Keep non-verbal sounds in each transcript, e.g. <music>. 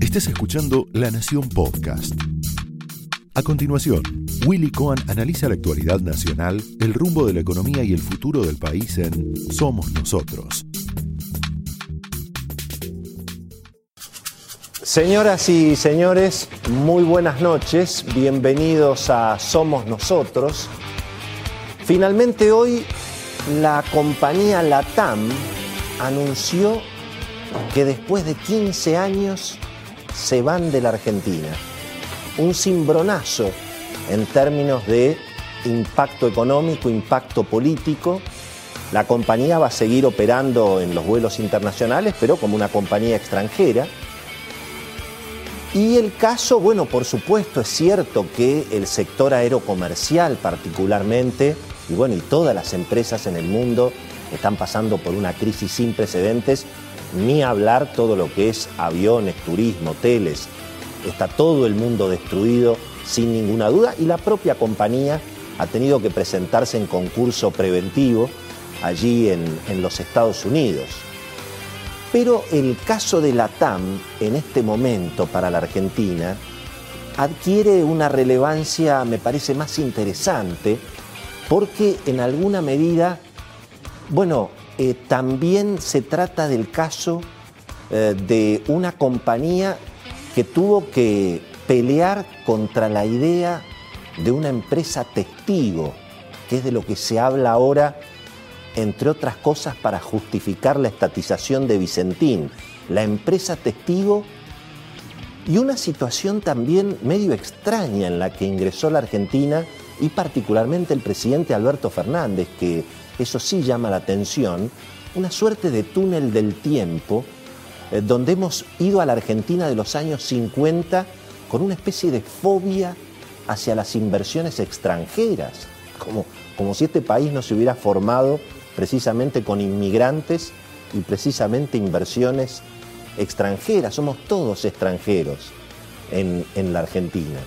Estás escuchando La Nación Podcast. A continuación, Willy Cohen analiza la actualidad nacional, el rumbo de la economía y el futuro del país en Somos Nosotros. Señoras y señores, muy buenas noches, bienvenidos a Somos Nosotros. Finalmente hoy la compañía Latam anunció que después de 15 años se van de la Argentina. Un cimbronazo en términos de impacto económico, impacto político. La compañía va a seguir operando en los vuelos internacionales, pero como una compañía extranjera. Y el caso, bueno, por supuesto, es cierto que el sector aerocomercial particularmente, y bueno, y todas las empresas en el mundo están pasando por una crisis sin precedentes, ni hablar todo lo que es aviones, turismo, hoteles, está todo el mundo destruido sin ninguna duda y la propia compañía ha tenido que presentarse en concurso preventivo allí en, en los Estados Unidos. Pero el caso de la TAM en este momento para la Argentina adquiere una relevancia, me parece, más interesante, porque en alguna medida, bueno, eh, también se trata del caso eh, de una compañía que tuvo que pelear contra la idea de una empresa testigo, que es de lo que se habla ahora, entre otras cosas, para justificar la estatización de Vicentín. La empresa testigo y una situación también medio extraña en la que ingresó la Argentina y particularmente el presidente Alberto Fernández, que eso sí llama la atención, una suerte de túnel del tiempo eh, donde hemos ido a la Argentina de los años 50 con una especie de fobia hacia las inversiones extranjeras, como, como si este país no se hubiera formado precisamente con inmigrantes y precisamente inversiones extranjeras, somos todos extranjeros en, la Argentina.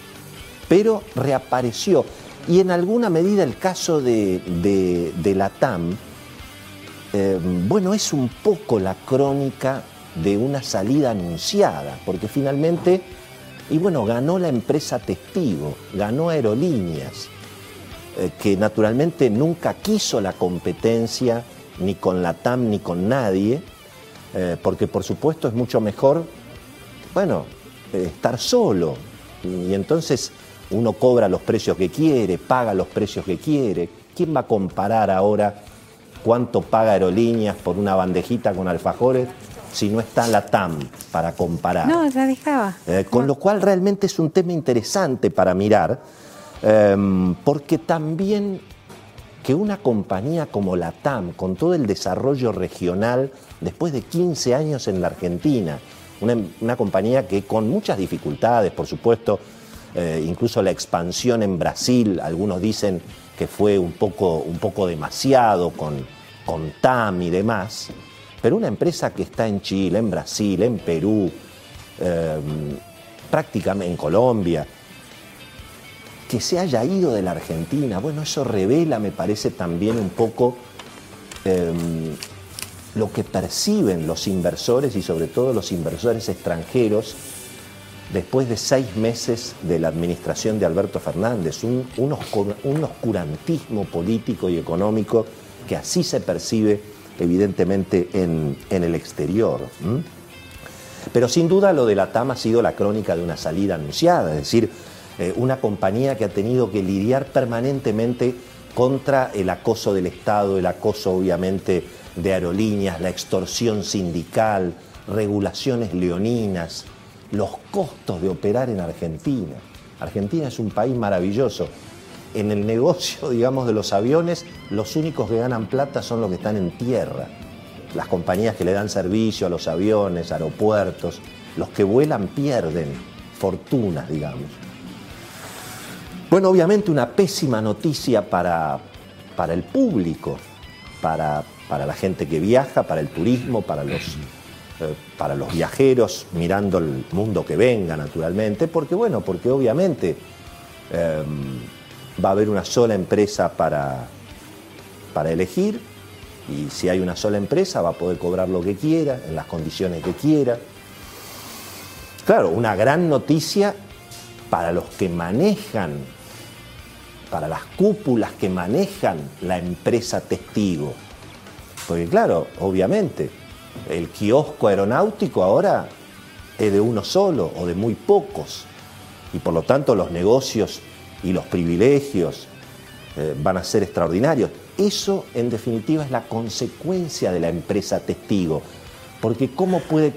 Pero reapareció, y en alguna medida el caso de, de, la TAM, eh, bueno, es un poco la crónica de una salida anunciada, porque finalmente, y bueno, ganó la empresa testigo, ganó aerolíneas, eh, que naturalmente nunca quiso la competencia ni con la TAM ni con nadie, eh, porque por supuesto es mucho mejor, bueno, estar solo. Y entonces uno cobra los precios que quiere, paga los precios que quiere. ¿Quién va a comparar ahora cuánto paga aerolíneas por una bandejita con alfajores si no está la TAM para comparar? No, ya dejaba. Eh, con lo cual realmente es un tema interesante para mirar, em, porque también que una compañía como la TAM, con todo el desarrollo regional, después de 15 años en la Argentina, una, una compañía que con muchas dificultades, por supuesto, eh, incluso la expansión en Brasil, algunos dicen que fue un poco, un poco demasiado con, con TAM y demás, pero una empresa que está en Chile, en Brasil, en Perú, eh, prácticamente en Colombia, que se haya ido de la Argentina, bueno, eso revela, me parece, también un poco eh, lo que perciben los inversores y sobre todo los inversores extranjeros después de seis meses de la administración de Alberto Fernández, un, oscurantismo político y económico que así se percibe evidentemente en, el exterior. Pero sin duda lo de la TAM ha sido la crónica de una salida anunciada, es decir, eh, una compañía que ha tenido que lidiar permanentemente contra el acoso del Estado, el acoso obviamente de aerolíneas, la extorsión sindical, regulaciones leoninas, los costos de operar en Argentina. Argentina es un país maravilloso. En el negocio, <laughs> digamos, de los aviones, los únicos que ganan plata son los que están en tierra. Las compañías que le dan servicio a los aviones, aeropuertos, los que vuelan pierden fortunas, digamos. Bueno, obviamente una pésima noticia para, para el público, para, para la gente que viaja, para el turismo, para los eh, para los viajeros mirando el mundo que venga, naturalmente, porque bueno, porque obviamente em, va a haber una sola empresa para, para elegir Y si hay una sola empresa va a poder cobrar lo que quiera, en las condiciones que quiera. Claro, una gran noticia para los que manejan, para las cúpulas que manejan la empresa testigo. Porque claro, obviamente, el kiosco aeronáutico ahora es de uno solo o de muy pocos. Y por lo tanto los negocios y los privilegios eh, van a ser extraordinarios. Eso, en definitiva, es la consecuencia de la empresa testigo, porque cómo puede,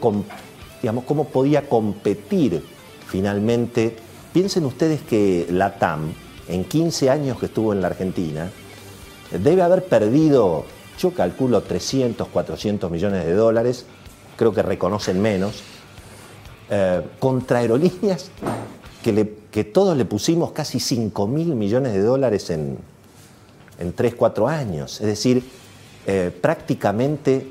digamos, cómo podía competir finalmente. Piensen ustedes que la TAM, en 15 años que estuvo en la Argentina, debe haber perdido, yo calculo 300, 400 millones de dólares, creo que reconocen menos, eh, contra aerolíneas que, que, todos le pusimos casi 5 mil millones de dólares en, en 3, 4 años. Es decir, eh, prácticamente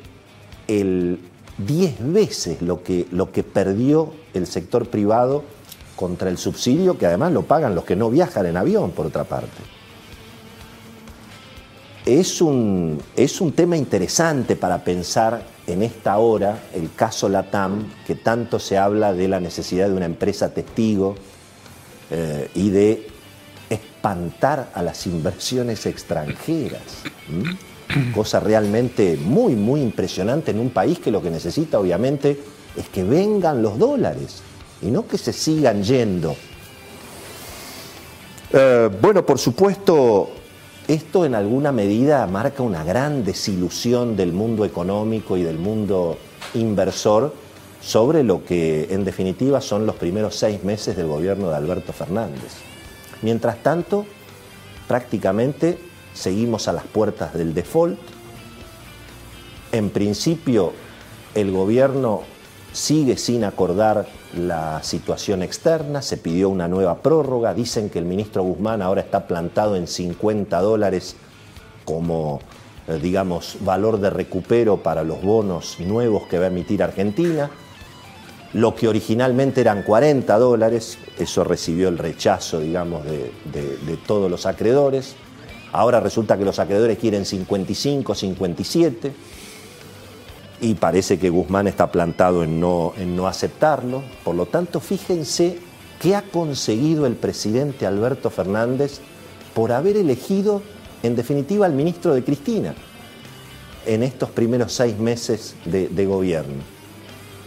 el 10 veces lo que, lo que perdió el sector privado contra el subsidio, que además lo pagan los que no viajan en avión, por otra parte. Es un, es un tema interesante para pensar en esta hora el caso LATAM, que tanto se habla de la necesidad de una empresa testigo eh, y de espantar a las inversiones extranjeras. <clears throat> Cosa realmente muy, muy impresionante en un país que lo que necesita obviamente es que vengan los dólares y no que se sigan yendo. Eh, bueno, por supuesto, esto en alguna medida marca una gran desilusión del mundo económico y del mundo inversor sobre lo que en definitiva son los primeros seis meses del gobierno de Alberto Fernández. Mientras tanto, prácticamente seguimos a las puertas del default. En principio, el gobierno sigue sin acordar la situación externa, se pidió una nueva prórroga, dicen que el ministro Guzmán ahora está plantado en 50 dólares como, eh, digamos, valor de recupero para los bonos nuevos que va a emitir Argentina. Lo que originalmente eran 40 dólares, eso recibió el rechazo, digamos, de, todos los acreedores. Ahora resulta que los acreedores quieren 55, 57 y parece que Guzmán está plantado en no, en no aceptarlo. Por lo tanto, fíjense qué ha conseguido el presidente Alberto Fernández por haber elegido, en definitiva, al ministro de Cristina en estos primeros seis meses de gobierno.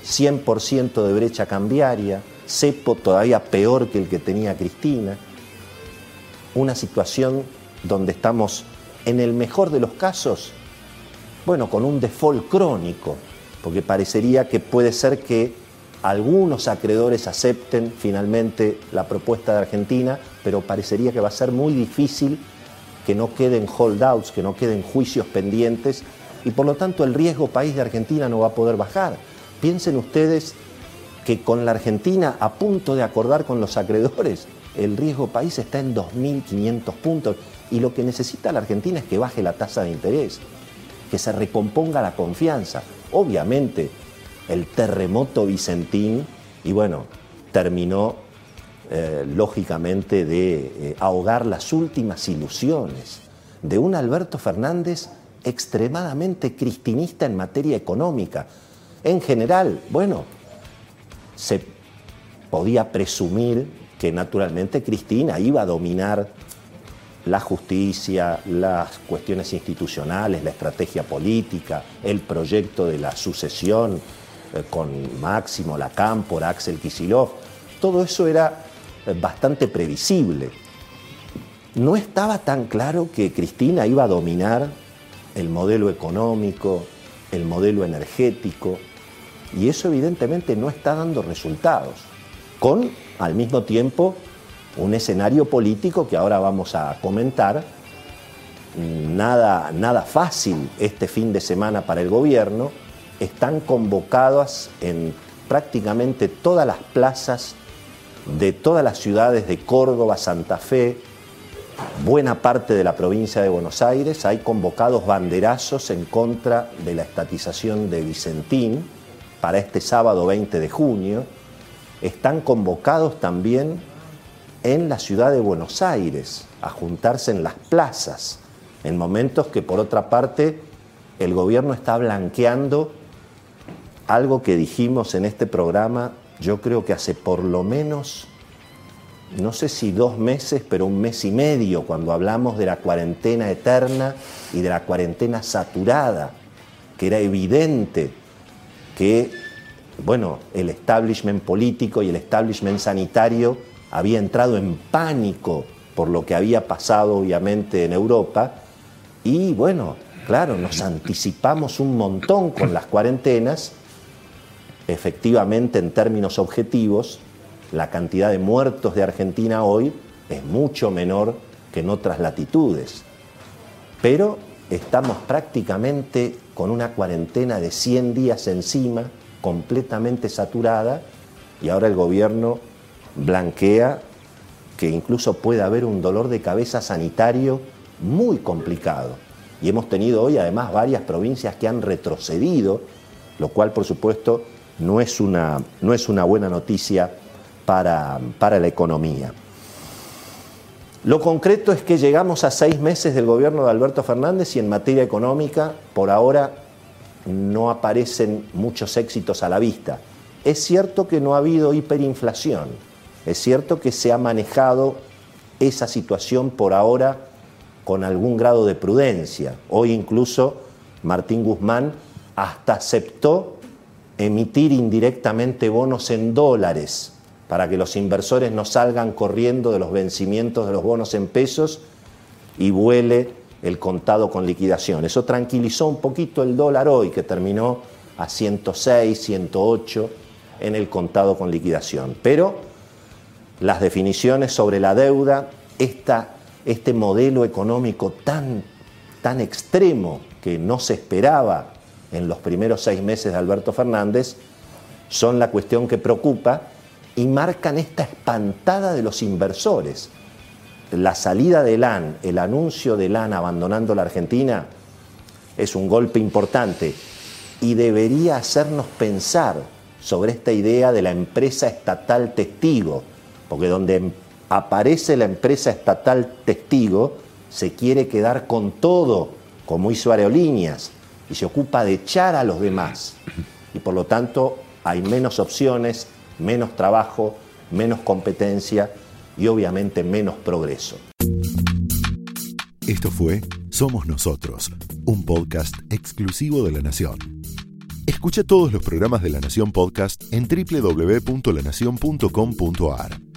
100% de brecha cambiaria, cepo todavía peor que el que tenía Cristina, una situación donde estamos, en el mejor de los casos, bueno, con un default crónico, porque parecería que puede ser que algunos acreedores acepten finalmente la propuesta de Argentina, pero parecería que va a ser muy difícil que no queden holdouts, que no queden juicios pendientes, y por lo tanto el riesgo país de Argentina no va a poder bajar. Piensen ustedes que con la Argentina a punto de acordar con los acreedores, el riesgo país está en 2.500 puntos y lo que necesita la Argentina es que baje la tasa de interés, que se recomponga la confianza. Obviamente, el terremoto vicentín, y bueno, terminó eh, lógicamente de eh, ahogar las últimas ilusiones de un Alberto Fernández extremadamente cristinista en materia económica, en general, bueno, se podía presumir que naturalmente Cristina iba a dominar la justicia, las cuestiones institucionales, la estrategia política, el proyecto de la sucesión eh, con Máximo Lacámpora, Axel Kisilov. Todo eso era eh, bastante previsible. No estaba tan claro que Cristina iba a dominar el modelo económico, el modelo energético, y eso evidentemente no está dando resultados, con al mismo tiempo un escenario político que ahora vamos a comentar, nada, nada fácil este fin de semana para el gobierno, están convocadas en prácticamente todas las plazas de todas las ciudades de Córdoba, Santa Fe, buena parte de la provincia de Buenos Aires, hay convocados banderazos en contra de la estatización de Vicentín, para este sábado 20 de junio, están convocados también en la ciudad de Buenos Aires a juntarse en las plazas, en momentos que por otra parte el gobierno está blanqueando algo que dijimos en este programa, yo creo que hace por lo menos, no sé si dos meses, pero un mes y medio, cuando hablamos de la cuarentena eterna y de la cuarentena saturada, que era evidente que, bueno, el establishment político y el establishment sanitario había entrado en pánico por lo que había pasado obviamente en Europa y bueno, claro, nos anticipamos un montón con las cuarentenas efectivamente en términos objetivos, la cantidad de muertos de Argentina hoy es mucho menor que en otras latitudes. Pero estamos prácticamente con una cuarentena de 100 días encima, completamente saturada, y ahora el gobierno blanquea que incluso puede haber un dolor de cabeza sanitario muy complicado. Y hemos tenido hoy además varias provincias que han retrocedido, lo cual por supuesto no es una, no es una buena noticia para, para la economía. Lo concreto es que llegamos a seis meses del gobierno de Alberto Fernández y en materia económica, por ahora, no aparecen muchos éxitos a la vista. Es cierto que no ha habido hiperinflación, es cierto que se ha manejado esa situación por ahora con algún grado de prudencia. Hoy incluso Martín Guzmán hasta aceptó emitir indirectamente bonos en dólares para que los inversores no salgan corriendo de los vencimientos de los bonos en pesos y vuele el contado con liquidación. Eso tranquilizó un poquito el dólar hoy, que terminó a 106, 108 en el contado con liquidación. Pero las definiciones sobre la deuda, este modelo económico tan, tan extremo que no se esperaba en los primeros seis meses de Alberto Fernández son la cuestión que preocupa y marcan esta espantada de los inversores. La salida de LAN, el anuncio de LAN abandonando la Argentina, es un golpe importante y debería hacernos pensar sobre esta idea de la empresa estatal testigo, porque donde aparece la empresa estatal testigo, se quiere quedar con todo, como hizo Aerolíneas, y se ocupa de echar a los demás. Y por lo tanto hay menos opciones, menos trabajo, menos competencia y obviamente menos progreso. Esto fue Somos Nosotros, un podcast exclusivo de La Nación. Escucha todos los programas de La Nación Podcast en www.lanacion.com.ar.